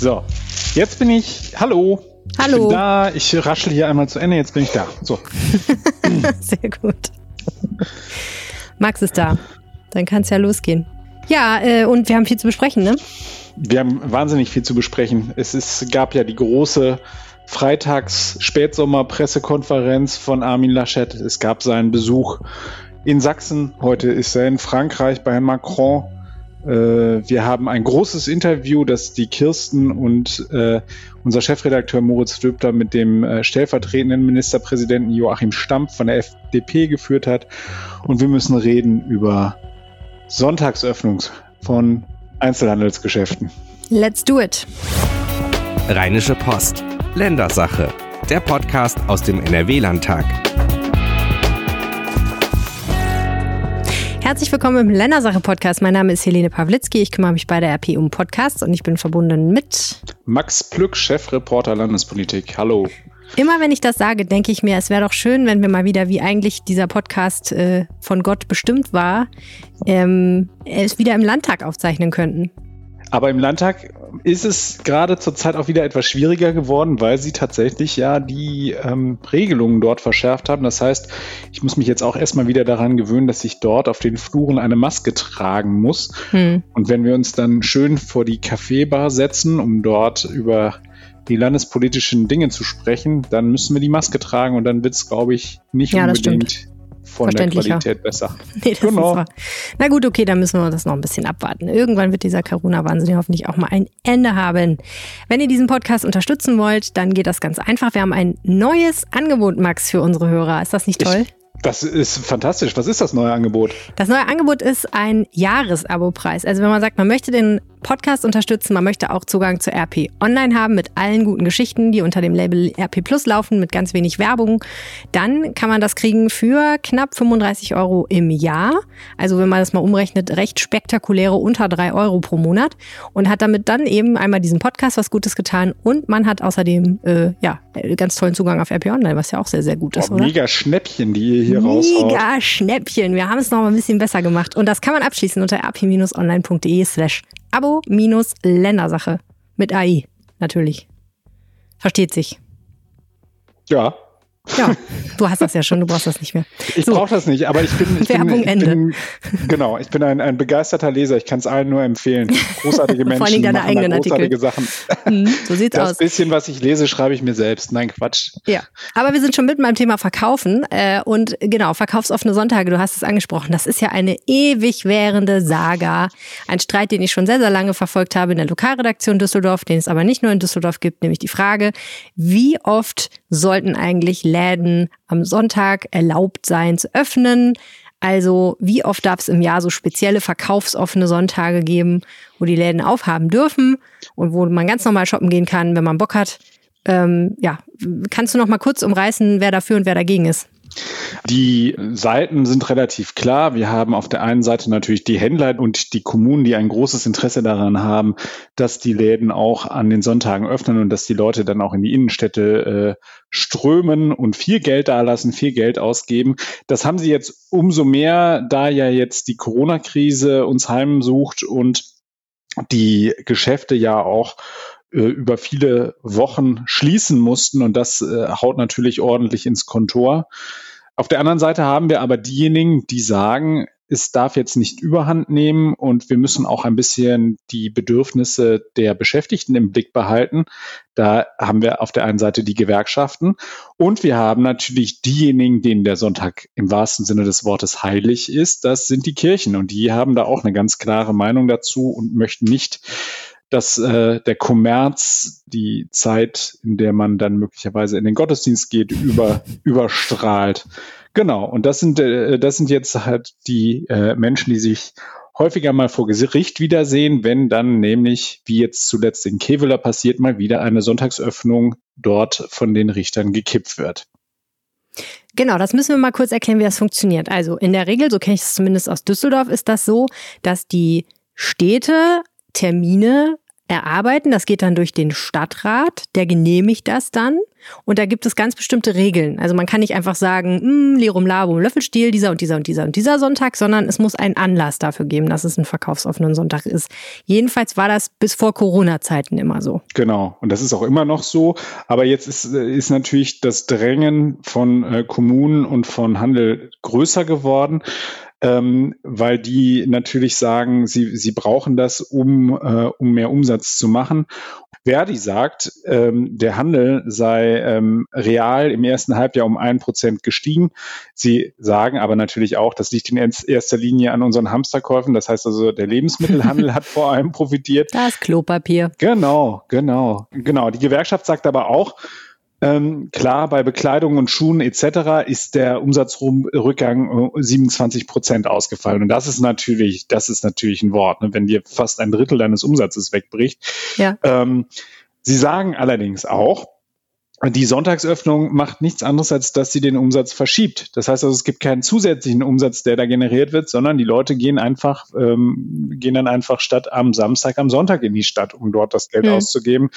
So, jetzt bin ich. Hallo. Hallo. Ich bin da. Ich raschel hier einmal zu Ende. Jetzt bin ich da. So. Sehr gut. Max ist da. Dann kann es ja losgehen. Ja, äh, und wir haben viel zu besprechen, ne? Wir haben wahnsinnig viel zu besprechen. Es ist, gab ja die große Freitags-Spätsommer-Pressekonferenz von Armin Laschet. Es gab seinen Besuch in Sachsen. Heute ist er in Frankreich bei Herrn Macron. Äh, wir haben ein großes Interview, das die Kirsten und äh, unser Chefredakteur Moritz Döbter mit dem äh, stellvertretenden Ministerpräsidenten Joachim Stampf von der FDP geführt hat. Und wir müssen reden über Sonntagsöffnung von Einzelhandelsgeschäften. Let's do it. Rheinische Post. Ländersache. Der Podcast aus dem NRW-Landtag. Herzlich willkommen im Ländersache-Podcast. Mein Name ist Helene Pawlitzki. Ich kümmere mich bei der RP um Podcasts und ich bin verbunden mit Max Plück, Chefreporter Landespolitik. Hallo. Immer wenn ich das sage, denke ich mir, es wäre doch schön, wenn wir mal wieder, wie eigentlich dieser Podcast äh, von Gott bestimmt war, ähm, es wieder im Landtag aufzeichnen könnten. Aber im Landtag ist es gerade zurzeit auch wieder etwas schwieriger geworden, weil sie tatsächlich ja die ähm, Regelungen dort verschärft haben. Das heißt, ich muss mich jetzt auch erstmal wieder daran gewöhnen, dass ich dort auf den Fluren eine Maske tragen muss. Hm. Und wenn wir uns dann schön vor die Kaffeebar setzen, um dort über die landespolitischen Dinge zu sprechen, dann müssen wir die Maske tragen und dann wird es, glaube ich, nicht ja, unbedingt von der Qualität besser. Nee, das genau. ist wahr. Na gut, okay, dann müssen wir das noch ein bisschen abwarten. Irgendwann wird dieser Corona-Wahnsinn hoffentlich auch mal ein Ende haben. Wenn ihr diesen Podcast unterstützen wollt, dann geht das ganz einfach. Wir haben ein neues Angebot, Max, für unsere Hörer. Ist das nicht toll? Ich das ist fantastisch. Was ist das neue Angebot? Das neue Angebot ist ein Jahresabopreis. Also wenn man sagt, man möchte den Podcast unterstützen, man möchte auch Zugang zu RP Online haben mit allen guten Geschichten, die unter dem Label RP Plus laufen, mit ganz wenig Werbung, dann kann man das kriegen für knapp 35 Euro im Jahr. Also wenn man das mal umrechnet, recht spektakuläre unter drei Euro pro Monat und hat damit dann eben einmal diesen Podcast was Gutes getan und man hat außerdem äh, ja ganz tollen Zugang auf RP Online, was ja auch sehr, sehr gut ist. Oh, mega Schnäppchen, die ihr hier raushaut. Mega Schnäppchen. Wir haben es noch mal ein bisschen besser gemacht. Und das kann man abschließen unter rp-online.de slash abo-ländersache. Mit AI, natürlich. Versteht sich. Ja, ja, du hast das ja schon, du brauchst das nicht mehr. Ich so. brauche das nicht, aber ich bin, ich Werbung bin, ich Ende. Bin, genau, ich bin ein, ein begeisterter Leser. Ich kann es allen nur empfehlen. Großartige Menschen Vor allem deine machen eigenen großartige Artikel. Sachen. Mhm, so sieht's das aus. bisschen, was ich lese, schreibe ich mir selbst. Nein, Quatsch. Ja, aber wir sind schon mitten beim Thema Verkaufen äh, und genau, verkaufsoffene Sonntage, du hast es angesprochen. Das ist ja eine ewig währende Saga. Ein Streit, den ich schon sehr, sehr lange verfolgt habe in der Lokalredaktion Düsseldorf, den es aber nicht nur in Düsseldorf gibt, nämlich die Frage, wie oft sollten eigentlich Läden am Sonntag erlaubt sein zu öffnen. Also wie oft darf es im Jahr so spezielle verkaufsoffene Sonntage geben, wo die Läden aufhaben dürfen und wo man ganz normal shoppen gehen kann, wenn man Bock hat. Ähm, ja, kannst du noch mal kurz umreißen, wer dafür und wer dagegen ist? Die Seiten sind relativ klar. Wir haben auf der einen Seite natürlich die Händler und die Kommunen, die ein großes Interesse daran haben, dass die Läden auch an den Sonntagen öffnen und dass die Leute dann auch in die Innenstädte äh, strömen und viel Geld dalassen, viel Geld ausgeben. Das haben sie jetzt umso mehr, da ja jetzt die Corona-Krise uns heimsucht und die Geschäfte ja auch über viele Wochen schließen mussten und das äh, haut natürlich ordentlich ins Kontor. Auf der anderen Seite haben wir aber diejenigen, die sagen, es darf jetzt nicht überhand nehmen und wir müssen auch ein bisschen die Bedürfnisse der Beschäftigten im Blick behalten. Da haben wir auf der einen Seite die Gewerkschaften und wir haben natürlich diejenigen, denen der Sonntag im wahrsten Sinne des Wortes heilig ist. Das sind die Kirchen und die haben da auch eine ganz klare Meinung dazu und möchten nicht dass äh, der Kommerz die Zeit, in der man dann möglicherweise in den Gottesdienst geht, über, überstrahlt. Genau, und das sind, äh, das sind jetzt halt die äh, Menschen, die sich häufiger mal vor Gericht wiedersehen, wenn dann nämlich, wie jetzt zuletzt in Keveler passiert, mal wieder eine Sonntagsöffnung dort von den Richtern gekippt wird. Genau, das müssen wir mal kurz erklären, wie das funktioniert. Also in der Regel, so kenne ich es zumindest aus Düsseldorf, ist das so, dass die Städte Termine erarbeiten. Das geht dann durch den Stadtrat, der genehmigt das dann. Und da gibt es ganz bestimmte Regeln. Also man kann nicht einfach sagen, hm, Lirum Labum, Löffelstiel, dieser und dieser und dieser und dieser Sonntag, sondern es muss einen Anlass dafür geben, dass es ein verkaufsoffenen Sonntag ist. Jedenfalls war das bis vor Corona-Zeiten immer so. Genau. Und das ist auch immer noch so. Aber jetzt ist, ist natürlich das Drängen von äh, Kommunen und von Handel größer geworden ähm, weil die natürlich sagen, sie, sie brauchen das, um, äh, um mehr Umsatz zu machen. Verdi sagt, ähm, der Handel sei ähm, real im ersten Halbjahr um ein Prozent gestiegen. Sie sagen aber natürlich auch, das liegt in erster Linie an unseren Hamsterkäufen. Das heißt also, der Lebensmittelhandel hat vor allem profitiert. Das Klopapier. Genau, genau, genau. Die Gewerkschaft sagt aber auch, ähm, klar, bei Bekleidung und Schuhen etc. ist der Umsatzrückgang 27 äh, Prozent ausgefallen. Und das ist natürlich, das ist natürlich ein Wort, ne? wenn dir fast ein Drittel deines Umsatzes wegbricht. Ja. Ähm, Sie sagen allerdings auch, die Sonntagsöffnung macht nichts anderes, als dass sie den Umsatz verschiebt. Das heißt also, es gibt keinen zusätzlichen Umsatz, der da generiert wird, sondern die Leute gehen einfach, ähm, gehen dann einfach statt am Samstag am Sonntag in die Stadt, um dort das Geld mhm. auszugeben.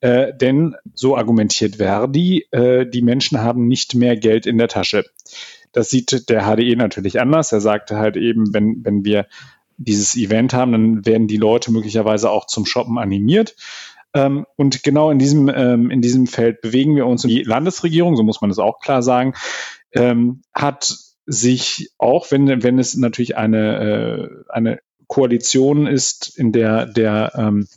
Äh, denn so argumentiert Verdi, äh, die Menschen haben nicht mehr Geld in der Tasche. Das sieht der HDE natürlich anders. Er sagte halt eben, wenn, wenn wir dieses Event haben, dann werden die Leute möglicherweise auch zum Shoppen animiert. Ähm, und genau in diesem, ähm, in diesem Feld bewegen wir uns. Die Landesregierung, so muss man das auch klar sagen, ähm, hat sich auch, wenn, wenn es natürlich eine, äh, eine Koalition ist, in der der ähm,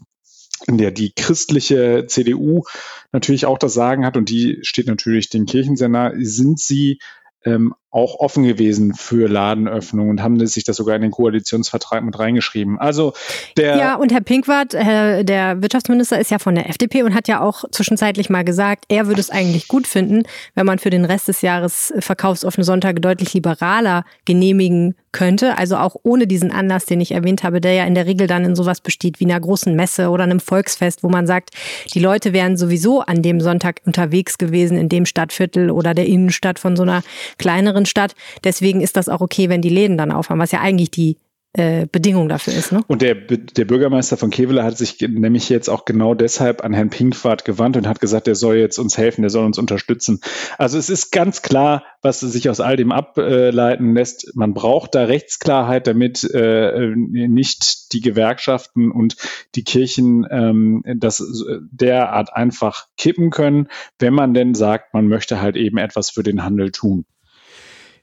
in der die christliche CDU natürlich auch das Sagen hat und die steht natürlich den Kirchen sehr nah, sind sie ähm, auch offen gewesen für Ladenöffnung und haben sich das sogar in den Koalitionsvertrag mit reingeschrieben. Also der Ja, und Herr Pinkwart, äh, der Wirtschaftsminister, ist ja von der FDP und hat ja auch zwischenzeitlich mal gesagt, er würde es eigentlich gut finden, wenn man für den Rest des Jahres verkaufsoffene Sonntage deutlich liberaler genehmigen könnte. Also auch ohne diesen Anlass, den ich erwähnt habe, der ja in der Regel dann in sowas besteht wie einer großen Messe oder einem Volksfest, wo man sagt, die Leute wären sowieso an dem Sonntag unterwegs gewesen in dem Stadtviertel oder der Innenstadt von so einer kleineren Stadt. Deswegen ist das auch okay, wenn die Läden dann aufhaben, was ja eigentlich die äh, Bedingung dafür ist. Ne? Und der, der Bürgermeister von Kevela hat sich nämlich jetzt auch genau deshalb an Herrn Pinkwart gewandt und hat gesagt, der soll jetzt uns helfen, der soll uns unterstützen. Also es ist ganz klar, was sich aus all dem ableiten lässt. Man braucht da Rechtsklarheit, damit äh, nicht die Gewerkschaften und die Kirchen ähm, das derart einfach kippen können, wenn man denn sagt, man möchte halt eben etwas für den Handel tun.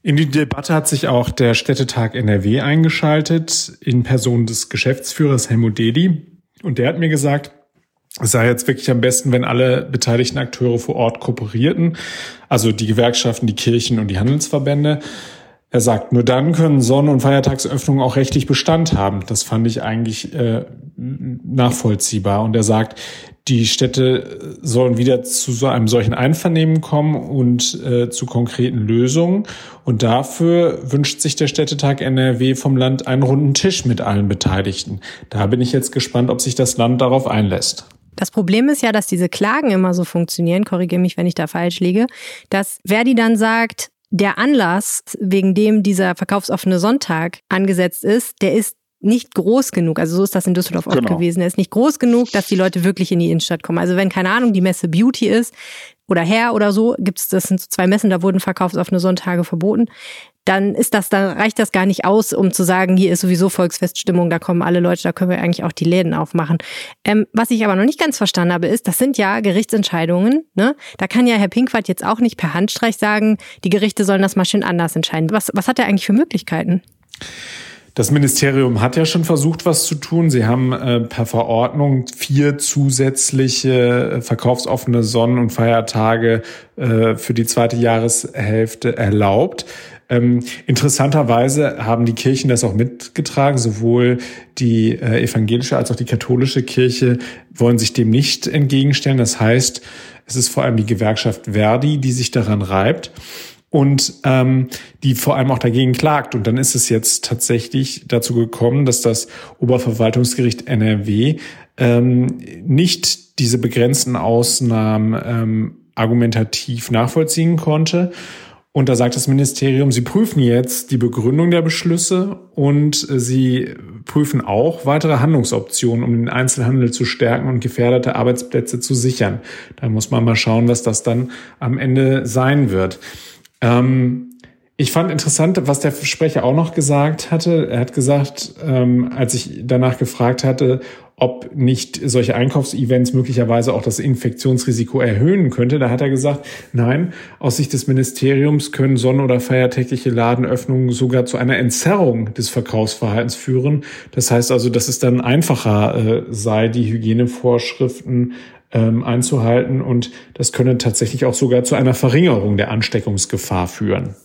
In die Debatte hat sich auch der Städtetag NRW eingeschaltet, in Person des Geschäftsführers Helmut Dedi. Und der hat mir gesagt, es sei jetzt wirklich am besten, wenn alle beteiligten Akteure vor Ort kooperierten, also die Gewerkschaften, die Kirchen und die Handelsverbände. Er sagt, nur dann können Sonn- und Feiertagsöffnungen auch rechtlich Bestand haben. Das fand ich eigentlich äh, nachvollziehbar. Und er sagt, die Städte sollen wieder zu so einem solchen Einvernehmen kommen und äh, zu konkreten Lösungen. Und dafür wünscht sich der Städtetag NRW vom Land einen runden Tisch mit allen Beteiligten. Da bin ich jetzt gespannt, ob sich das Land darauf einlässt. Das Problem ist ja, dass diese Klagen immer so funktionieren, korrigiere mich, wenn ich da falsch liege, dass Verdi dann sagt, der Anlass, wegen dem dieser verkaufsoffene Sonntag angesetzt ist, der ist nicht groß genug, also so ist das in Düsseldorf oft genau. gewesen, er ist nicht groß genug, dass die Leute wirklich in die Innenstadt kommen. Also wenn, keine Ahnung, die Messe Beauty ist oder Hair oder so, gibt's, das sind so zwei Messen, da wurden verkaufsoffene Sonntage verboten, dann ist das, dann reicht das gar nicht aus, um zu sagen, hier ist sowieso Volksfeststimmung, da kommen alle Leute, da können wir eigentlich auch die Läden aufmachen. Ähm, was ich aber noch nicht ganz verstanden habe, ist, das sind ja Gerichtsentscheidungen. Ne? Da kann ja Herr Pinkwart jetzt auch nicht per Handstreich sagen, die Gerichte sollen das mal schön anders entscheiden. Was, was hat er eigentlich für Möglichkeiten? Das Ministerium hat ja schon versucht, was zu tun. Sie haben äh, per Verordnung vier zusätzliche äh, verkaufsoffene Sonnen- und Feiertage äh, für die zweite Jahreshälfte erlaubt. Ähm, interessanterweise haben die Kirchen das auch mitgetragen. Sowohl die äh, evangelische als auch die katholische Kirche wollen sich dem nicht entgegenstellen. Das heißt, es ist vor allem die Gewerkschaft Verdi, die sich daran reibt und ähm, die vor allem auch dagegen klagt. Und dann ist es jetzt tatsächlich dazu gekommen, dass das Oberverwaltungsgericht NRW ähm, nicht diese begrenzten Ausnahmen ähm, argumentativ nachvollziehen konnte Und da sagt das Ministerium, sie prüfen jetzt die Begründung der Beschlüsse und äh, sie prüfen auch weitere Handlungsoptionen, um den Einzelhandel zu stärken und gefährdete Arbeitsplätze zu sichern. Da muss man mal schauen, was das dann am Ende sein wird. Ähm, ich fand interessant, was der Sprecher auch noch gesagt hatte. Er hat gesagt, ähm, als ich danach gefragt hatte, ob nicht solche Einkaufsevents möglicherweise auch das Infektionsrisiko erhöhen könnte. Da hat er gesagt, nein, aus Sicht des Ministeriums können sonn- oder feiertägliche Ladenöffnungen sogar zu einer Entzerrung des Verkaufsverhaltens führen. Das heißt also, dass es dann einfacher äh, sei, die Hygienevorschriften ähm, einzuhalten und das könne tatsächlich auch sogar zu einer Verringerung der Ansteckungsgefahr führen.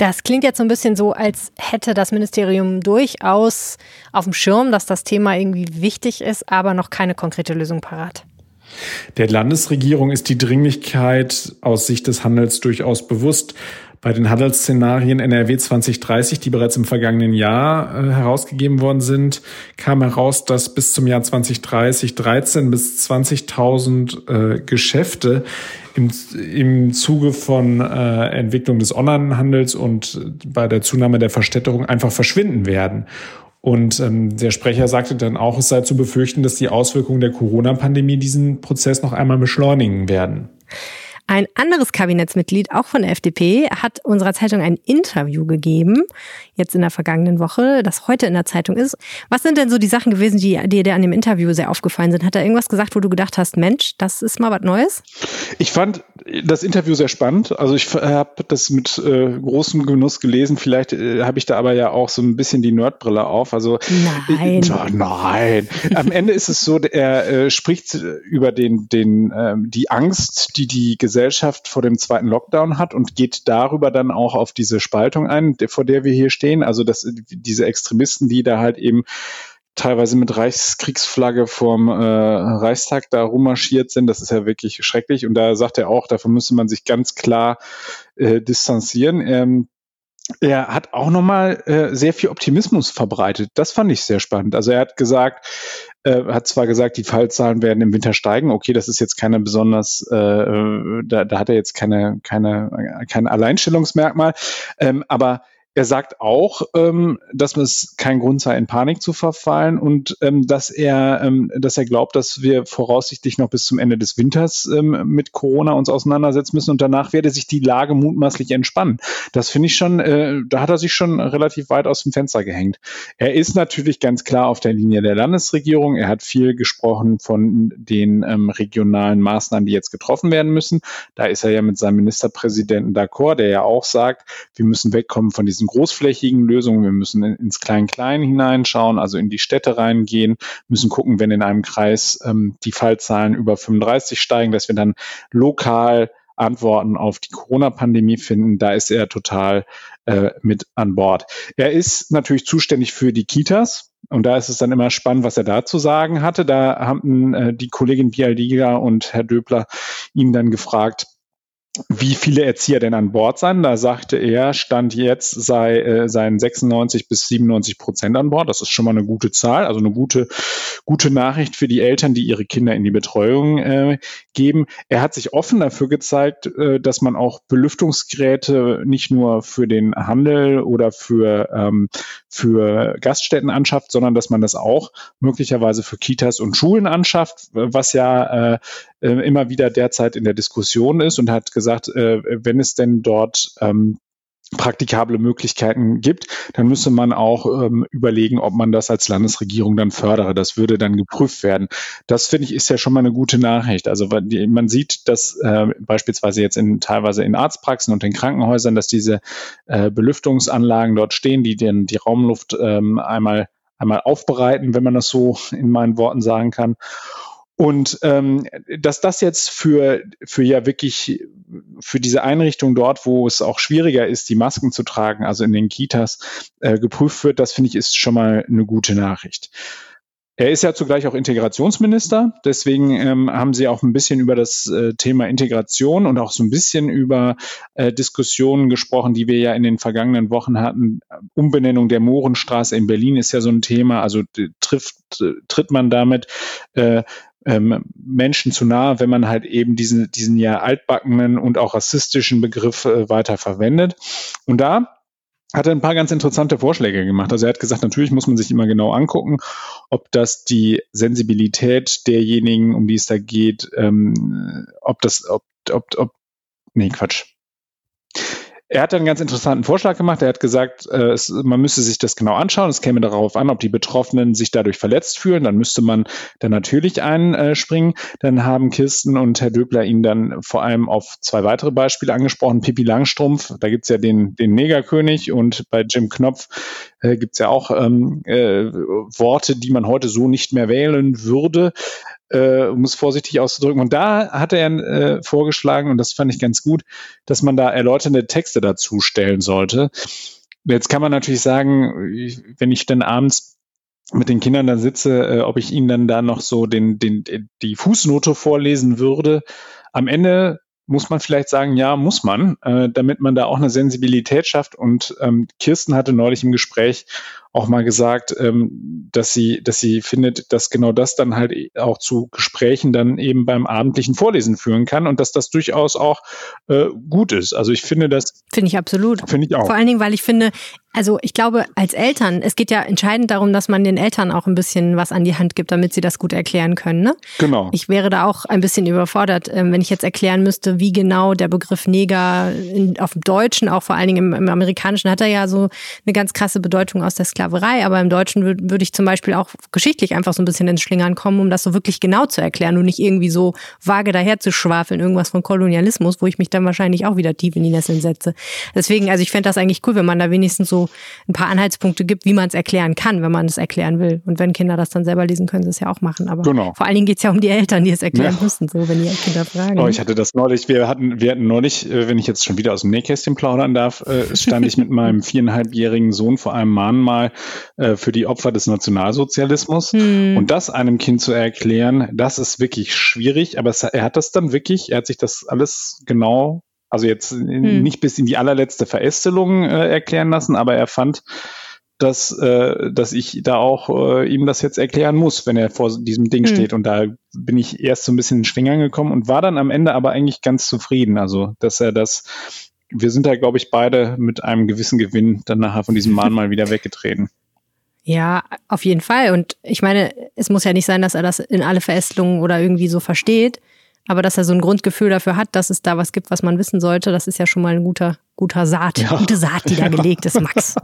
Das klingt jetzt so ein bisschen so, als hätte das Ministerium durchaus auf dem Schirm, dass das Thema irgendwie wichtig ist, aber noch keine konkrete Lösung parat. Der Landesregierung ist die Dringlichkeit aus Sicht des Handels durchaus bewusst. Bei den Handelsszenarien NRW 2030, die bereits im vergangenen Jahr äh, herausgegeben worden sind, kam heraus, dass bis zum Jahr 2030 13 bis 20.000 äh, Geschäfte im, im Zuge von äh, Entwicklung des Onlinehandels und bei der Zunahme der Verstädterung einfach verschwinden werden. Und ähm, der Sprecher sagte dann auch, es sei zu befürchten, dass die Auswirkungen der Corona-Pandemie diesen Prozess noch einmal beschleunigen werden. Ein anderes Kabinettsmitglied, auch von der FDP, hat unserer Zeitung ein Interview gegeben, jetzt in der vergangenen Woche, das heute in der Zeitung ist. Was sind denn so die Sachen gewesen, die dir an dem Interview sehr aufgefallen sind? Hat er irgendwas gesagt, wo du gedacht hast, Mensch, das ist mal was Neues? Ich fand das Interview sehr spannend. Also ich habe das mit äh, großem Genuss gelesen. Vielleicht äh, habe ich da aber ja auch so ein bisschen die Nerdbrille auf. Also nein, äh, nein. Am Ende ist es so, er äh, spricht über den, den, äh, die Angst, die die Gesellschaft Gesellschaft vor dem zweiten Lockdown hat und geht darüber dann auch auf diese Spaltung ein, vor der wir hier stehen. Also dass diese Extremisten, die da halt eben teilweise mit Reichskriegsflagge vorm äh, Reichstag da rummarschiert sind. Das ist ja wirklich schrecklich. Und da sagt er auch, davon müsste man sich ganz klar äh, distanzieren. Ähm, er hat auch nochmal äh, sehr viel Optimismus verbreitet. Das fand ich sehr spannend. Also er hat gesagt, äh, hat zwar gesagt, die Fallzahlen werden im Winter steigen. Okay, das ist jetzt keine besonders, äh, äh da, da hat er jetzt keine, keine, kein Alleinstellungsmerkmal. Ähm, aber er sagt auch, ähm, dass es kein Grund sei, in Panik zu verfallen und ähm, dass er, ähm, dass er glaubt, dass wir voraussichtlich noch bis zum Ende des Winters ähm, mit Corona uns auseinandersetzen müssen und danach werde sich die Lage mutmaßlich entspannen. Das finde ich schon, äh, da hat er sich schon relativ weit aus dem Fenster gehängt. Er ist natürlich ganz klar auf der Linie der Landesregierung. Er hat viel gesprochen von den ähm, regionalen Maßnahmen, die jetzt getroffen werden müssen. Da ist er ja mit seinem Ministerpräsidenten d'accord, der ja auch sagt, wir müssen wegkommen von diesen großflächigen Lösungen. Wir müssen ins Klein-Klein hineinschauen, also in die Städte reingehen, müssen gucken, wenn in einem Kreis ähm, die Fallzahlen über 35 steigen, dass wir dann lokal Antworten auf die Corona-Pandemie finden. Da ist er total äh, mit an Bord. Er ist natürlich zuständig für die Kitas. Und da ist es dann immer spannend, was er da zu sagen hatte. Da haben äh, die Kollegin Bialdiga und Herr Döbler ihn dann gefragt, wie viele Erzieher denn an Bord seien. Da sagte er, Stand jetzt sei, äh, seien 96 bis 97 Prozent an Bord. Das ist schon mal eine gute Zahl, also eine gute, gute Nachricht für die Eltern, die ihre Kinder in die Betreuung äh, geben. Er hat sich offen dafür gezeigt, äh, dass man auch Belüftungsgeräte nicht nur für den Handel oder für, ähm, für Gaststätten anschafft, sondern dass man das auch möglicherweise für Kitas und Schulen anschafft, was ja äh, äh immer wieder derzeit in der Diskussion ist und hat gesagt, äh, wenn es denn dort ähm, praktikable Möglichkeiten gibt, dann müsste man auch ähm, überlegen, ob man das als Landesregierung dann fördere. Das würde dann geprüft werden. Das finde ich ist ja schon mal eine gute Nachricht. Also man sieht, dass äh, beispielsweise jetzt in teilweise in Arztpraxen und in Krankenhäusern, dass diese äh, Belüftungsanlagen dort stehen, die den, die Raumluft ähm, einmal einmal aufbereiten, wenn man das so in meinen Worten sagen kann. Und ähm, dass das jetzt für, für ja wirklich für diese Einrichtung dort, wo es auch schwieriger ist, die Masken zu tragen, also in den Kitas, äh, geprüft wird, das finde ich ist schon mal eine gute Nachricht. Er ist ja zugleich auch Integrationsminister, deswegen ähm, haben Sie auch ein bisschen über das äh, Thema Integration und auch so ein bisschen über äh, Diskussionen gesprochen, die wir ja in den vergangenen Wochen hatten. Umbenennung der Mohrenstraße in Berlin ist ja so ein Thema, also trifft, tritt man damit äh, ähm, Menschen zu nahe, wenn man halt eben diesen, diesen ja altbackenen und auch rassistischen Begriff äh, weiter verwendet. Und da hat er ein paar ganz interessante Vorschläge gemacht. Also er hat gesagt, natürlich muss man sich immer genau angucken, ob das die Sensibilität derjenigen, um die es da geht, ähm, ob das, ob, ob, ob, nee, Quatsch. Er hat einen ganz interessanten Vorschlag gemacht. Er hat gesagt, äh, es, man müsste sich das genau anschauen. Es käme darauf an, ob die Betroffenen sich dadurch verletzt fühlen. Dann müsste man da natürlich einspringen. Dann haben Kirsten und Herr Döbler ihn dann vor allem auf zwei weitere Beispiele angesprochen. Pippi Langstrumpf, da gibt's ja den, den Negerkönig und bei Jim Knopf äh, gibt's ja auch ähm, äh, Worte, die man heute so nicht mehr wählen würde äh, um es vorsichtig auszudrücken. Und da hat er äh, vorgeschlagen, und das fand ich ganz gut, dass man da erläuternde Texte dazu stellen sollte. Jetzt kann man natürlich sagen, wenn ich dann abends mit den Kindern da sitze, äh, ob ich ihnen dann da noch so den, den, die Fußnote vorlesen würde. Am Ende muss man vielleicht sagen, ja, muss man, äh, damit man da auch eine Sensibilität schafft. Und ähm, Kirsten hatte neulich im Gespräch auch mal gesagt, ähm, dass sie, dass sie findet, dass genau das dann halt auch zu Gesprächen dann eben beim abendlichen Vorlesen führen kann und dass das durchaus auch äh, gut ist. Also ich finde das. Finde ich absolut. Finde ich auch. Vor allen Dingen, weil ich finde, also ich glaube, als Eltern, es geht ja entscheidend darum, dass man den Eltern auch ein bisschen was an die Hand gibt, damit sie das gut erklären können. Ne? Genau. Ich wäre da auch ein bisschen überfordert, ähm, wenn ich jetzt erklären müsste, wie genau der Begriff Neger in, auf dem Deutschen, auch vor allen Dingen im, im Amerikanischen, hat er ja so eine ganz krasse Bedeutung aus der Sklaverei, aber im Deutschen würde würd ich zum Beispiel auch geschichtlich einfach so ein bisschen ins Schlingern kommen, um das so wirklich genau zu erklären und nicht irgendwie so vage daher zu schwafeln, irgendwas von Kolonialismus, wo ich mich dann wahrscheinlich auch wieder tief in die Nesseln setze. Deswegen, also ich fände das eigentlich cool, wenn man da wenigstens so ein paar Anhaltspunkte gibt, wie man es erklären kann, wenn man es erklären will. Und wenn Kinder das dann selber lesen, können sie es ja auch machen. Aber genau. vor allen Dingen geht es ja um die Eltern, die es erklären ja. müssen, so wenn die Kinder fragen. Oh, ich hatte das neulich, wir hatten, wir hatten neulich, äh, wenn ich jetzt schon wieder aus dem Nähkästchen plaudern darf, äh, stand ich mit meinem viereinhalbjährigen Sohn vor einem Mahnmal äh, für die Opfer des Nationalsozialismus. Hm. Und das einem Kind zu erklären, das ist wirklich schwierig, aber es, er hat das dann wirklich, er hat sich das alles genau, also jetzt hm. nicht bis in die allerletzte Verästelung äh, erklären lassen, aber er fand, dass, äh, dass ich da auch äh, ihm das jetzt erklären muss, wenn er vor diesem Ding hm. steht. Und da bin ich erst so ein bisschen in Schwingern gekommen und war dann am Ende aber eigentlich ganz zufrieden. Also, dass er das, wir sind da, glaube ich, beide mit einem gewissen Gewinn dann nachher von diesem Mahnmal wieder weggetreten. Ja, auf jeden Fall. Und ich meine, es muss ja nicht sein, dass er das in alle Verästelungen oder irgendwie so versteht. Aber dass er so ein Grundgefühl dafür hat, dass es da was gibt, was man wissen sollte, das ist ja schon mal ein guter, guter Saat, ja. gute Saat, die da gelegt ist, Max.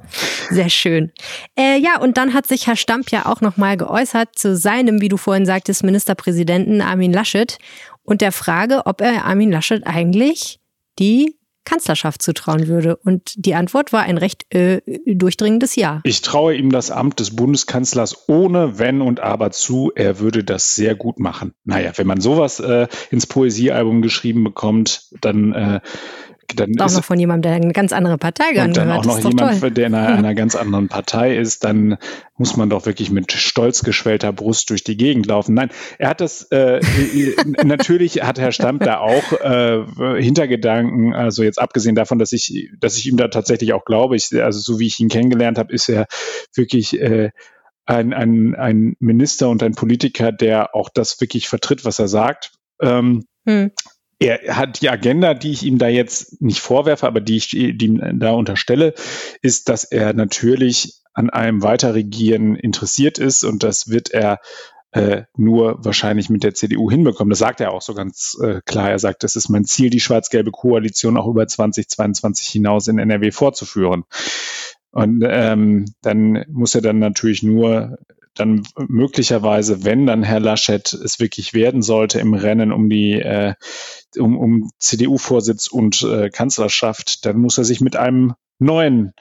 Sehr schön. Äh, ja, und dann hat sich Herr Stamp ja auch nochmal geäußert zu seinem, wie du vorhin sagtest, Ministerpräsidenten Armin Laschet und der Frage, ob er Armin Laschet eigentlich die Kanzlerschaft zutrauen würde. Und die Antwort war ein recht äh, durchdringendes Ja. Ich traue ihm das Amt des Bundeskanzlers ohne Wenn und Aber zu. Er würde das sehr gut machen. Naja, wenn man sowas äh, ins Poesiealbum geschrieben bekommt, dann äh, dann auch noch von jemandem, der eine ganz andere Partei gehört. Und dann auch noch jemand, toll. der in einer, einer, ganz anderen Partei ist, dann muss man doch wirklich mit stolz geschwellter Brust durch die Gegend laufen. Nein, er hat das, äh, natürlich hat Herr Stamp da auch äh, Hintergedanken, also jetzt abgesehen davon, dass ich, dass ich ihm da tatsächlich auch glaube, ich, also so wie ich ihn kennengelernt habe, ist er wirklich äh, ein, ein, ein Minister und ein Politiker, der auch das wirklich vertritt, was er sagt. Ähm, hm er hat die Agenda, die ich ihm da jetzt nicht vorwerfe, aber die ich ihm da unterstelle, ist, dass er natürlich an einem Weiterregieren interessiert ist und das wird er äh, nur wahrscheinlich mit der CDU hinbekommen. Das sagt er auch so ganz äh, klar. Er sagt, es ist mein Ziel, die schwarz-gelbe Koalition auch über 2022 hinaus in NRW fortzuführen. Und ähm, dann muss er dann natürlich nur dann möglicherweise, wenn dann Herr Laschet es wirklich werden sollte im Rennen um die äh, um, um CDU-Vorsitz und äh, Kanzlerschaft, dann muss er sich mit einem neuen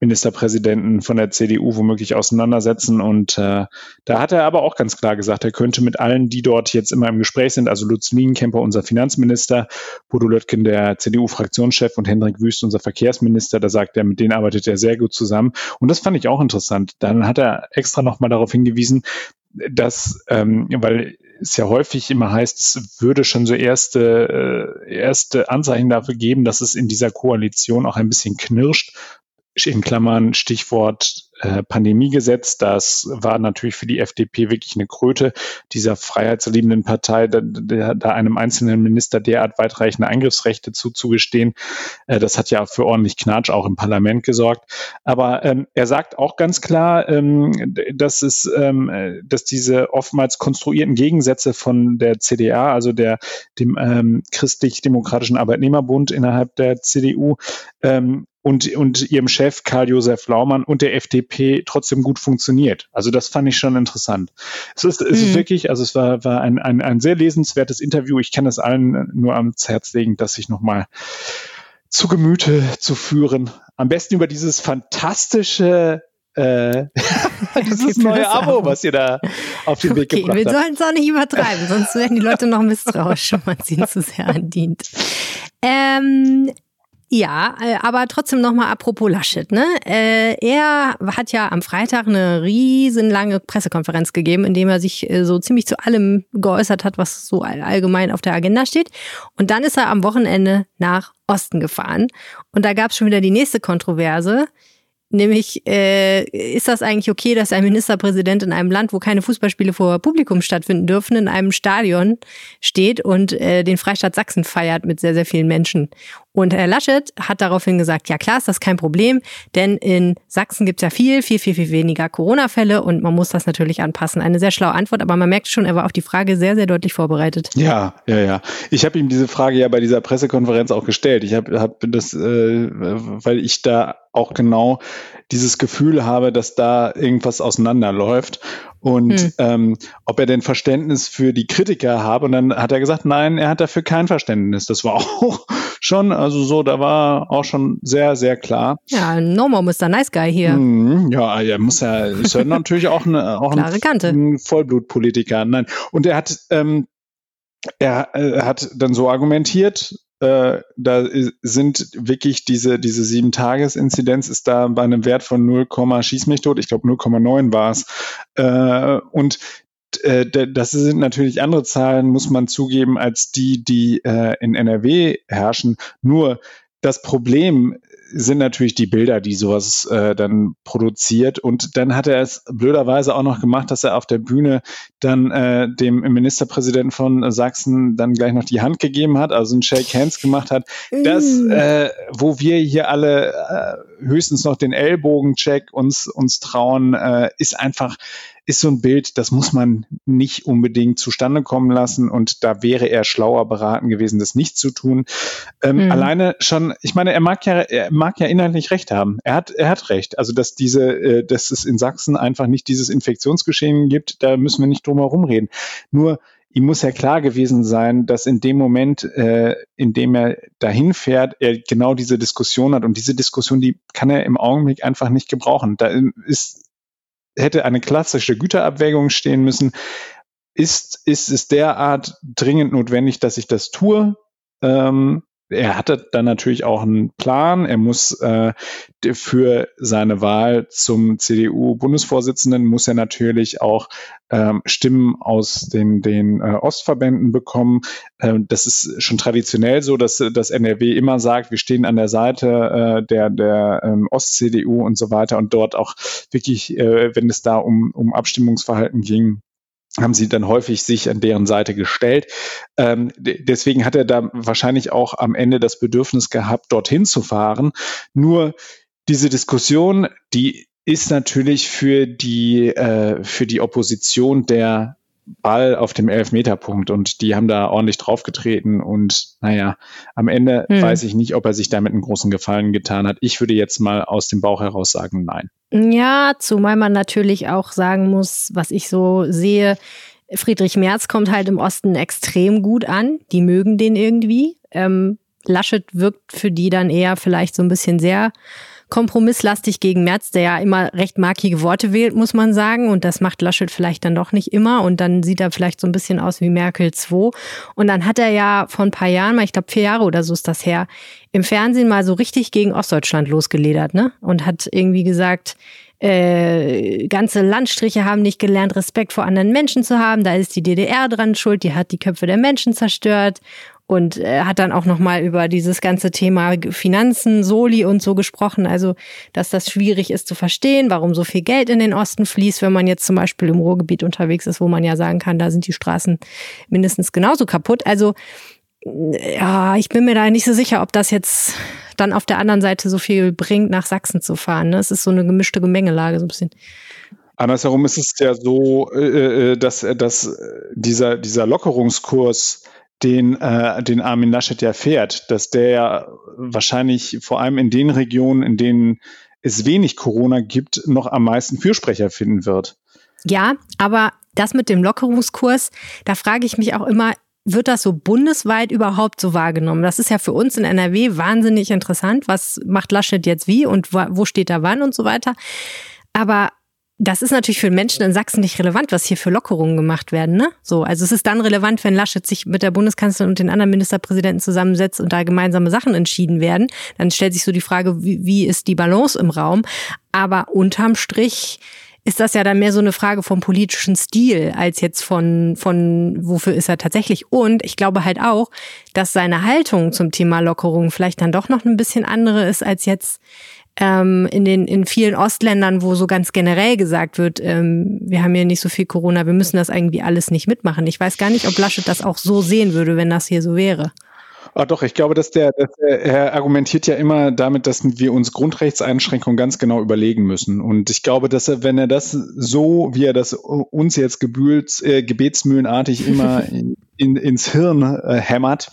Ministerpräsidenten von der CDU womöglich auseinandersetzen. Und äh, da hat er aber auch ganz klar gesagt, er könnte mit allen, die dort jetzt immer im Gespräch sind, also Lutz Lienkemper, unser Finanzminister, Bodo Löttgen, der CDU-Fraktionschef und Hendrik Wüst, unser Verkehrsminister, da sagt er, mit denen arbeitet er sehr gut zusammen. Und das fand ich auch interessant. Dann hat er extra nochmal darauf hingewiesen, dass, ähm, weil es ja häufig immer heißt, es würde schon so erste, äh, erste Anzeichen dafür geben, dass es in dieser Koalition auch ein bisschen knirscht. In Klammern Stichwort äh, Pandemiegesetz. Das war natürlich für die FDP wirklich eine Kröte dieser freiheitsliebenden Partei, da, da einem einzelnen Minister derart weitreichende Eingriffsrechte zuzugestehen. Äh, das hat ja für ordentlich Knatsch auch im Parlament gesorgt. Aber ähm, er sagt auch ganz klar, ähm, dass es, ähm, dass diese oftmals konstruierten Gegensätze von der CDA, also der dem ähm, christlich-demokratischen Arbeitnehmerbund innerhalb der CDU, ähm, und, und ihrem Chef Karl-Josef Laumann und der FDP trotzdem gut funktioniert. Also das fand ich schon interessant. Es ist, es ist mhm. wirklich, also es war, war ein, ein, ein sehr lesenswertes Interview. Ich kann es allen nur ans Herz legen, dass sich nochmal zu Gemüte zu führen. Am besten über dieses fantastische äh, dieses neue Abo, was ihr da auf den Weg okay, gebracht habt. Wir sollen es auch nicht übertreiben, sonst werden die Leute noch misstrauisch, wenn man sie zu sehr andient. Ähm, ja, äh, aber trotzdem nochmal apropos Laschet. Ne? Äh, er hat ja am Freitag eine riesenlange Pressekonferenz gegeben, in dem er sich äh, so ziemlich zu allem geäußert hat, was so allgemein auf der Agenda steht. Und dann ist er am Wochenende nach Osten gefahren. Und da gab es schon wieder die nächste Kontroverse. Nämlich, äh, ist das eigentlich okay, dass ein Ministerpräsident in einem Land, wo keine Fußballspiele vor Publikum stattfinden dürfen, in einem Stadion steht und äh, den Freistaat Sachsen feiert mit sehr, sehr vielen Menschen? Und Herr Laschet hat daraufhin gesagt, ja klar ist das kein Problem, denn in Sachsen gibt es ja viel, viel, viel, viel weniger Corona-Fälle und man muss das natürlich anpassen. Eine sehr schlaue Antwort, aber man merkt schon, er war auf die Frage sehr, sehr deutlich vorbereitet. Ja, ja, ja. Ich habe ihm diese Frage ja bei dieser Pressekonferenz auch gestellt. Ich habe hab das, äh, weil ich da auch genau dieses Gefühl habe, dass da irgendwas auseinanderläuft und hm. ähm, ob er denn Verständnis für die Kritiker habe. Und dann hat er gesagt, nein, er hat dafür kein Verständnis. Das war auch schon, also so, da war auch schon sehr, sehr klar. Ja, Normo Mr. Nice Guy hier. Mhm, ja, er muss ja, ist ja natürlich auch, eine, auch Klare ein, ein Vollblutpolitiker. Nein. Und er hat, ähm, er, er hat dann so argumentiert, äh, da sind wirklich diese, diese sieben Tages-Inzidenz ist da bei einem Wert von 0, schieß mich tot, ich glaube 0,9 war es. Äh, und äh, das sind natürlich andere Zahlen, muss man zugeben, als die, die äh, in NRW herrschen. Nur das Problem sind natürlich die Bilder, die sowas äh, dann produziert. Und dann hat er es blöderweise auch noch gemacht, dass er auf der Bühne dann äh, dem Ministerpräsidenten von Sachsen dann gleich noch die Hand gegeben hat, also ein Shake Hands gemacht hat. Das, mm. äh, wo wir hier alle äh, höchstens noch den Ellbogencheck uns, uns trauen, äh, ist einfach ist so ein Bild, das muss man nicht unbedingt zustande kommen lassen und da wäre er schlauer beraten gewesen, das nicht zu tun. Ähm, mhm. Alleine schon, ich meine, er mag ja, er mag ja inhaltlich recht haben. Er hat, er hat recht. Also dass diese, äh, dass es in Sachsen einfach nicht dieses Infektionsgeschehen gibt, da müssen wir nicht drum herum reden. Nur ihm muss ja klar gewesen sein, dass in dem Moment, äh, in dem er dahin fährt, er genau diese Diskussion hat. Und diese Diskussion, die kann er im Augenblick einfach nicht gebrauchen. Da ist hätte eine klassische Güterabwägung stehen müssen. Ist, ist es derart dringend notwendig, dass ich das tue? Ähm, er hatte dann natürlich auch einen Plan. Er muss äh, für seine Wahl zum CDU-Bundesvorsitzenden muss er natürlich auch ähm, Stimmen aus den, den äh, Ostverbänden bekommen. Ähm, das ist schon traditionell so, dass das NRW immer sagt, wir stehen an der Seite äh, der, der ähm, Ost-CDU und so weiter und dort auch wirklich, äh, wenn es da um, um Abstimmungsverhalten ging, haben sie dann häufig sich an deren Seite gestellt. Ähm, deswegen hat er da wahrscheinlich auch am Ende das Bedürfnis gehabt, dorthin zu fahren. Nur diese Diskussion, die ist natürlich für die, äh, für die Opposition der Ball auf dem Elfmeterpunkt und die haben da ordentlich draufgetreten und naja, am Ende hm. weiß ich nicht, ob er sich damit einen großen Gefallen getan hat. Ich würde jetzt mal aus dem Bauch heraus sagen, nein. Ja, zumal man natürlich auch sagen muss, was ich so sehe, Friedrich Merz kommt halt im Osten extrem gut an. Die mögen den irgendwie. Ähm, Laschet wirkt für die dann eher vielleicht so ein bisschen sehr kompromisslastig gegen Merz, der ja immer recht markige Worte wählt, muss man sagen. Und das macht Laschet vielleicht dann doch nicht immer. Und dann sieht er vielleicht so ein bisschen aus wie Merkel 2. Und dann hat er ja vor ein paar Jahren, mal ich glaube vier Jahre oder so ist das her, im Fernsehen mal so richtig gegen Ostdeutschland losgeledert, ne? Und hat irgendwie gesagt, äh, ganze Landstriche haben nicht gelernt, Respekt vor anderen Menschen zu haben. Da ist die DDR dran schuld, die hat die Köpfe der Menschen zerstört. Und äh, hat dann auch nochmal über dieses ganze Thema Finanzen, Soli und so gesprochen. Also, dass das schwierig ist zu verstehen, warum so viel Geld in den Osten fließt, wenn man jetzt zum Beispiel im Ruhrgebiet unterwegs ist, wo man ja sagen kann, da sind die Straßen mindestens genauso kaputt. Also, ja, ich bin mir da nicht so sicher, ob das jetzt dann auf der anderen Seite so viel bringt, nach Sachsen zu fahren. Ne? Es ist so eine gemischte Gemengelage, so ein bisschen. Andersherum ist es ja so, äh, äh dass, dass dieser, dieser Lockerungskurs den, äh, den Armin Laschet ja fährt, dass der ja wahrscheinlich vor allem in den Regionen, in denen es wenig Corona gibt, noch am meisten Fürsprecher finden wird. Ja, aber das mit dem Lockerungskurs, da frage ich mich auch immer, wird das so bundesweit überhaupt so wahrgenommen? Das ist ja für uns in NRW wahnsinnig interessant. Was macht Laschet jetzt wie und wo steht er wann und so weiter. Aber das ist natürlich für Menschen in Sachsen nicht relevant, was hier für Lockerungen gemacht werden. Ne? So, also es ist dann relevant, wenn Laschet sich mit der Bundeskanzlerin und den anderen Ministerpräsidenten zusammensetzt und da gemeinsame Sachen entschieden werden. Dann stellt sich so die Frage, wie, wie ist die Balance im Raum? Aber unterm Strich ist das ja dann mehr so eine Frage vom politischen Stil als jetzt von, von wofür ist er tatsächlich. Und ich glaube halt auch, dass seine Haltung zum Thema Lockerung vielleicht dann doch noch ein bisschen andere ist als jetzt ähm, in den in vielen Ostländern, wo so ganz generell gesagt wird, ähm, wir haben hier nicht so viel Corona, wir müssen das irgendwie alles nicht mitmachen. Ich weiß gar nicht, ob Laschet das auch so sehen würde, wenn das hier so wäre. Ah, doch, ich glaube, dass der, dass der, er argumentiert ja immer damit, dass wir uns Grundrechtseinschränkungen ganz genau überlegen müssen. Und ich glaube, dass er, wenn er das so, wie er das uns jetzt gebühlt, äh, gebetsmühlenartig immer in, ins Hirn äh, hämmert,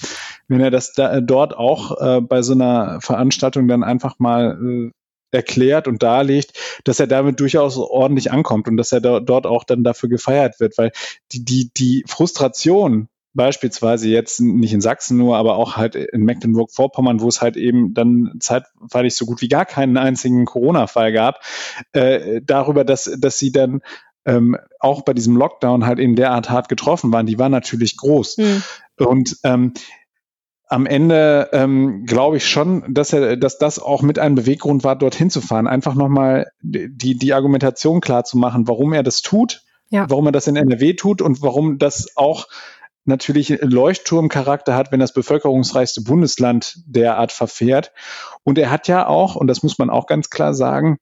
wenn er das da, dort auch äh, bei so einer Veranstaltung dann einfach mal äh, erklärt und darlegt, dass er damit durchaus ordentlich ankommt und dass er da, dort auch dann dafür gefeiert wird, weil die, die, die Frustration beispielsweise jetzt nicht in Sachsen nur, aber auch halt in Mecklenburg-Vorpommern, wo es halt eben dann zeitweilig so gut wie gar keinen einzigen Corona-Fall gab, äh, darüber, dass, dass sie dann ähm, auch bei diesem Lockdown halt eben derart hart getroffen waren, die war natürlich groß. Mhm. Und ähm, am Ende ähm, glaube ich schon, dass er, dass das auch mit einem Beweggrund war, dorthin zu fahren. Einfach nochmal die, die Argumentation klar zu machen, warum er das tut, ja. warum er das in NRW tut und warum das auch natürlich Leuchtturmcharakter hat, wenn das bevölkerungsreichste Bundesland derart verfährt. Und er hat ja auch, und das muss man auch ganz klar sagen,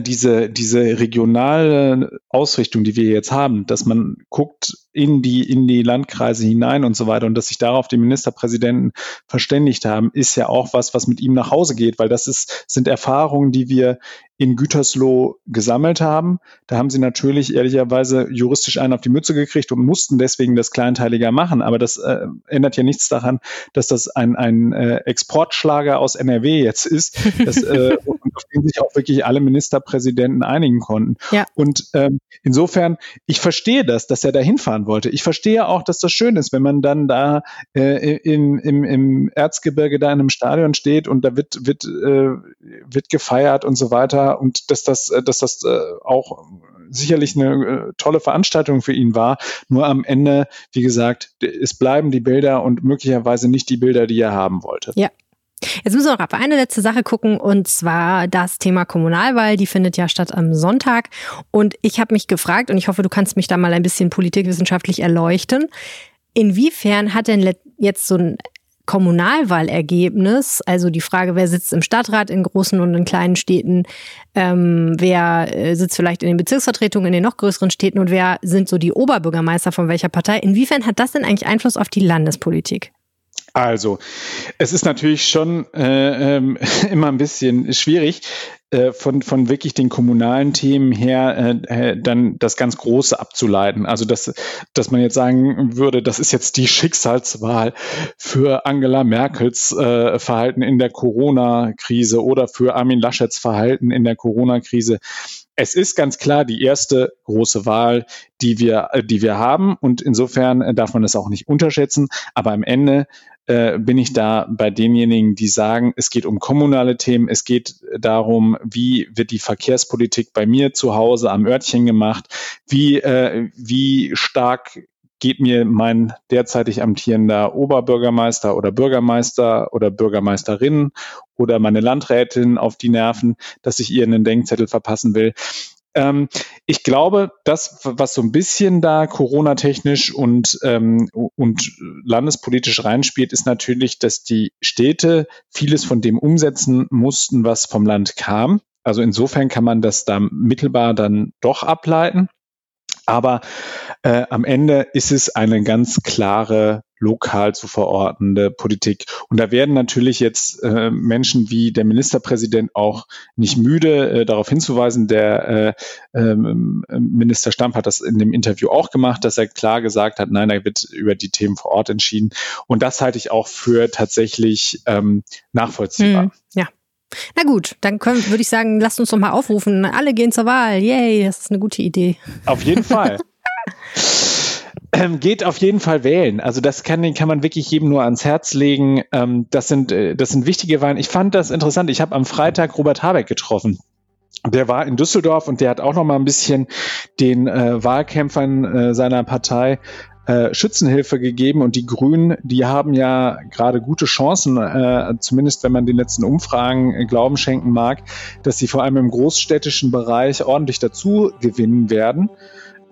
diese, diese regionale Ausrichtung, die wir jetzt haben, dass man guckt in die, in die Landkreise hinein und so weiter und dass sich darauf die Ministerpräsidenten verständigt haben, ist ja auch was, was mit ihm nach Hause geht, weil das ist, sind Erfahrungen, die wir in Gütersloh gesammelt haben. Da haben sie natürlich ehrlicherweise juristisch einen auf die Mütze gekriegt und mussten deswegen das kleinteiliger machen. Aber das äh, ändert ja nichts daran, dass das ein, ein äh, Exportschlager aus NRW jetzt ist, das, äh, auf den sich auch wirklich alle Ministerpräsidenten einigen konnten. Ja. Und ähm, insofern, ich verstehe das, dass er da hinfahren wollte. Ich verstehe auch, dass das schön ist, wenn man dann da äh, im, im, im Erzgebirge da in einem Stadion steht und da wird, wird, äh, wird gefeiert und so weiter und dass das, äh, dass das äh, auch sicherlich eine äh, tolle Veranstaltung für ihn war. Nur am Ende, wie gesagt, es bleiben die Bilder und möglicherweise nicht die Bilder, die er haben wollte. Ja, Jetzt müssen wir noch auf eine letzte Sache gucken und zwar das Thema Kommunalwahl. Die findet ja statt am Sonntag. Und ich habe mich gefragt und ich hoffe, du kannst mich da mal ein bisschen politikwissenschaftlich erleuchten. Inwiefern hat denn jetzt so ein Kommunalwahlergebnis, also die Frage, wer sitzt im Stadtrat in großen und in kleinen Städten, ähm, wer äh, sitzt vielleicht in den Bezirksvertretungen in den noch größeren Städten und wer sind so die Oberbürgermeister von welcher Partei, inwiefern hat das denn eigentlich Einfluss auf die Landespolitik? Also, es ist natürlich schon äh, äh, immer ein bisschen schwierig, äh, von, von wirklich den kommunalen Themen her äh, äh, dann das ganz Große abzuleiten. Also, dass, dass man jetzt sagen würde, das ist jetzt die Schicksalswahl für Angela Merkels äh, Verhalten in der Corona-Krise oder für Armin Laschets Verhalten in der Corona-Krise. Es ist ganz klar die erste große Wahl, die wir, äh, die wir haben. Und insofern darf man es auch nicht unterschätzen. Aber am Ende äh, bin ich da bei denjenigen, die sagen, es geht um kommunale Themen, es geht darum, wie wird die Verkehrspolitik bei mir zu Hause am Örtchen gemacht, wie, äh, wie stark geht mir mein derzeitig amtierender Oberbürgermeister oder Bürgermeister oder Bürgermeisterin oder meine Landrätin auf die Nerven, dass ich ihr einen Denkzettel verpassen will. Ähm, ich glaube, das, was so ein bisschen da Corona-technisch und, ähm, und landespolitisch reinspielt, ist natürlich, dass die Städte vieles von dem umsetzen mussten, was vom Land kam. Also insofern kann man das da mittelbar dann doch ableiten. Aber äh, am Ende ist es eine ganz klare lokal zu verortende Politik. Und da werden natürlich jetzt äh, Menschen wie der Ministerpräsident auch nicht müde, äh, darauf hinzuweisen. Der äh, ähm, Minister Stamp hat das in dem Interview auch gemacht, dass er klar gesagt hat, nein, da wird über die Themen vor Ort entschieden. Und das halte ich auch für tatsächlich ähm, nachvollziehbar. Hm, ja. Na gut, dann können, würde ich sagen, lasst uns doch mal aufrufen. Alle gehen zur Wahl. Yay, das ist eine gute Idee. Auf jeden Fall. Ähm, geht auf jeden Fall wählen. Also das kann, kann man wirklich jedem nur ans Herz legen. Ähm, das, sind, äh, das sind wichtige Wahlen. Ich fand das interessant. Ich habe am Freitag Robert Habeck getroffen. Der war in Düsseldorf und der hat auch noch mal ein bisschen den äh, Wahlkämpfern äh, seiner Partei äh, Schützenhilfe gegeben und die Grünen, die haben ja gerade gute Chancen, äh, zumindest wenn man den letzten Umfragen äh, Glauben schenken mag, dass sie vor allem im großstädtischen Bereich ordentlich dazu gewinnen werden.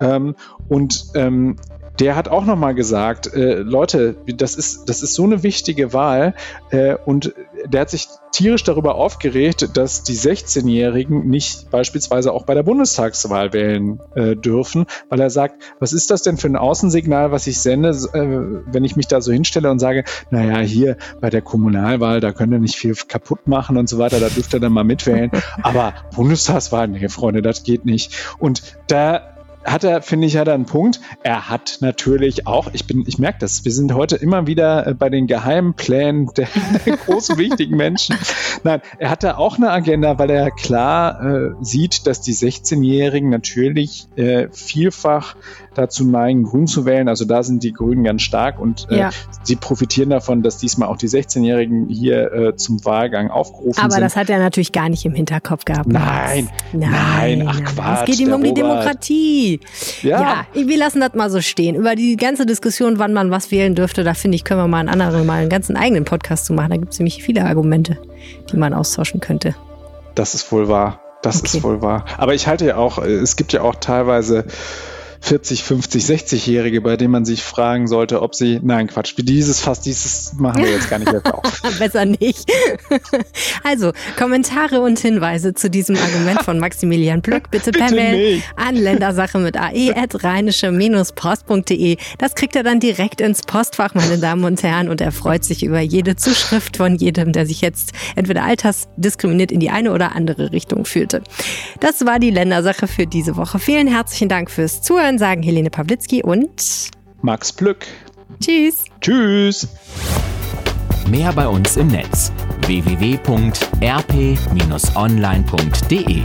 Ähm, und ähm, der hat auch nochmal gesagt, äh, Leute, das ist, das ist so eine wichtige Wahl äh, und der hat sich tierisch darüber aufgeregt, dass die 16-Jährigen nicht beispielsweise auch bei der Bundestagswahl wählen äh, dürfen, weil er sagt, was ist das denn für ein Außensignal, was ich sende, äh, wenn ich mich da so hinstelle und sage, naja, hier bei der Kommunalwahl, da könnt ihr nicht viel kaputt machen und so weiter, da dürft ihr dann mal mitwählen, aber Bundestagswahl, nee, Freunde, das geht nicht. Und da hat er, finde ich, hat er einen Punkt. Er hat natürlich auch, ich bin, ich merke das, wir sind heute immer wieder äh, bei den geheimen Plänen der, großen, wichtigen Menschen. Nein, er hat da auch eine Agenda, weil er klar äh, sieht, dass die 16-Jährigen natürlich äh, vielfach dazu neigen, grün zu wählen. Also da sind die Grünen ganz stark und äh, ja. sie profitieren davon, dass diesmal auch die 16-Jährigen hier äh, zum Wahlgang aufgerufen Aber sind. Aber das hat er natürlich gar nicht im Hinterkopf gehabt. Nein, nein, nein, ach Quatsch. Es geht ihm um die Demokratie. Ja. ja, wir lassen das mal so stehen. Über die ganze Diskussion, wann man was wählen dürfte, da finde ich, können wir mal einen anderen, mal einen ganzen eigenen Podcast zu machen. Da gibt es nämlich viele Argumente, die man austauschen könnte. Das ist wohl wahr. Das okay. ist wohl wahr. Aber ich halte ja auch, es gibt ja auch teilweise 40, 50, 60-Jährige, bei denen man sich fragen sollte, ob sie, nein, Quatsch, dieses fast dieses machen wir jetzt gar nicht jetzt auf. Besser nicht. also, Kommentare und Hinweise zu diesem Argument von Maximilian Plück bitte, per Mail an ländersache mit ae.rheinische-post.de. Das kriegt er dann direkt ins Postfach, meine Damen und Herren, und er freut sich über jede Zuschrift von jedem, der sich jetzt entweder altersdiskriminiert in die eine oder andere Richtung fühlte. Das war die Ländersache für diese Woche. Vielen herzlichen Dank fürs Zuhören. Zuhören sagen Helene Pawlitzki und Max Plück. Tschüss. Tschüss. Mehr bei uns im Netz www.rp-online.de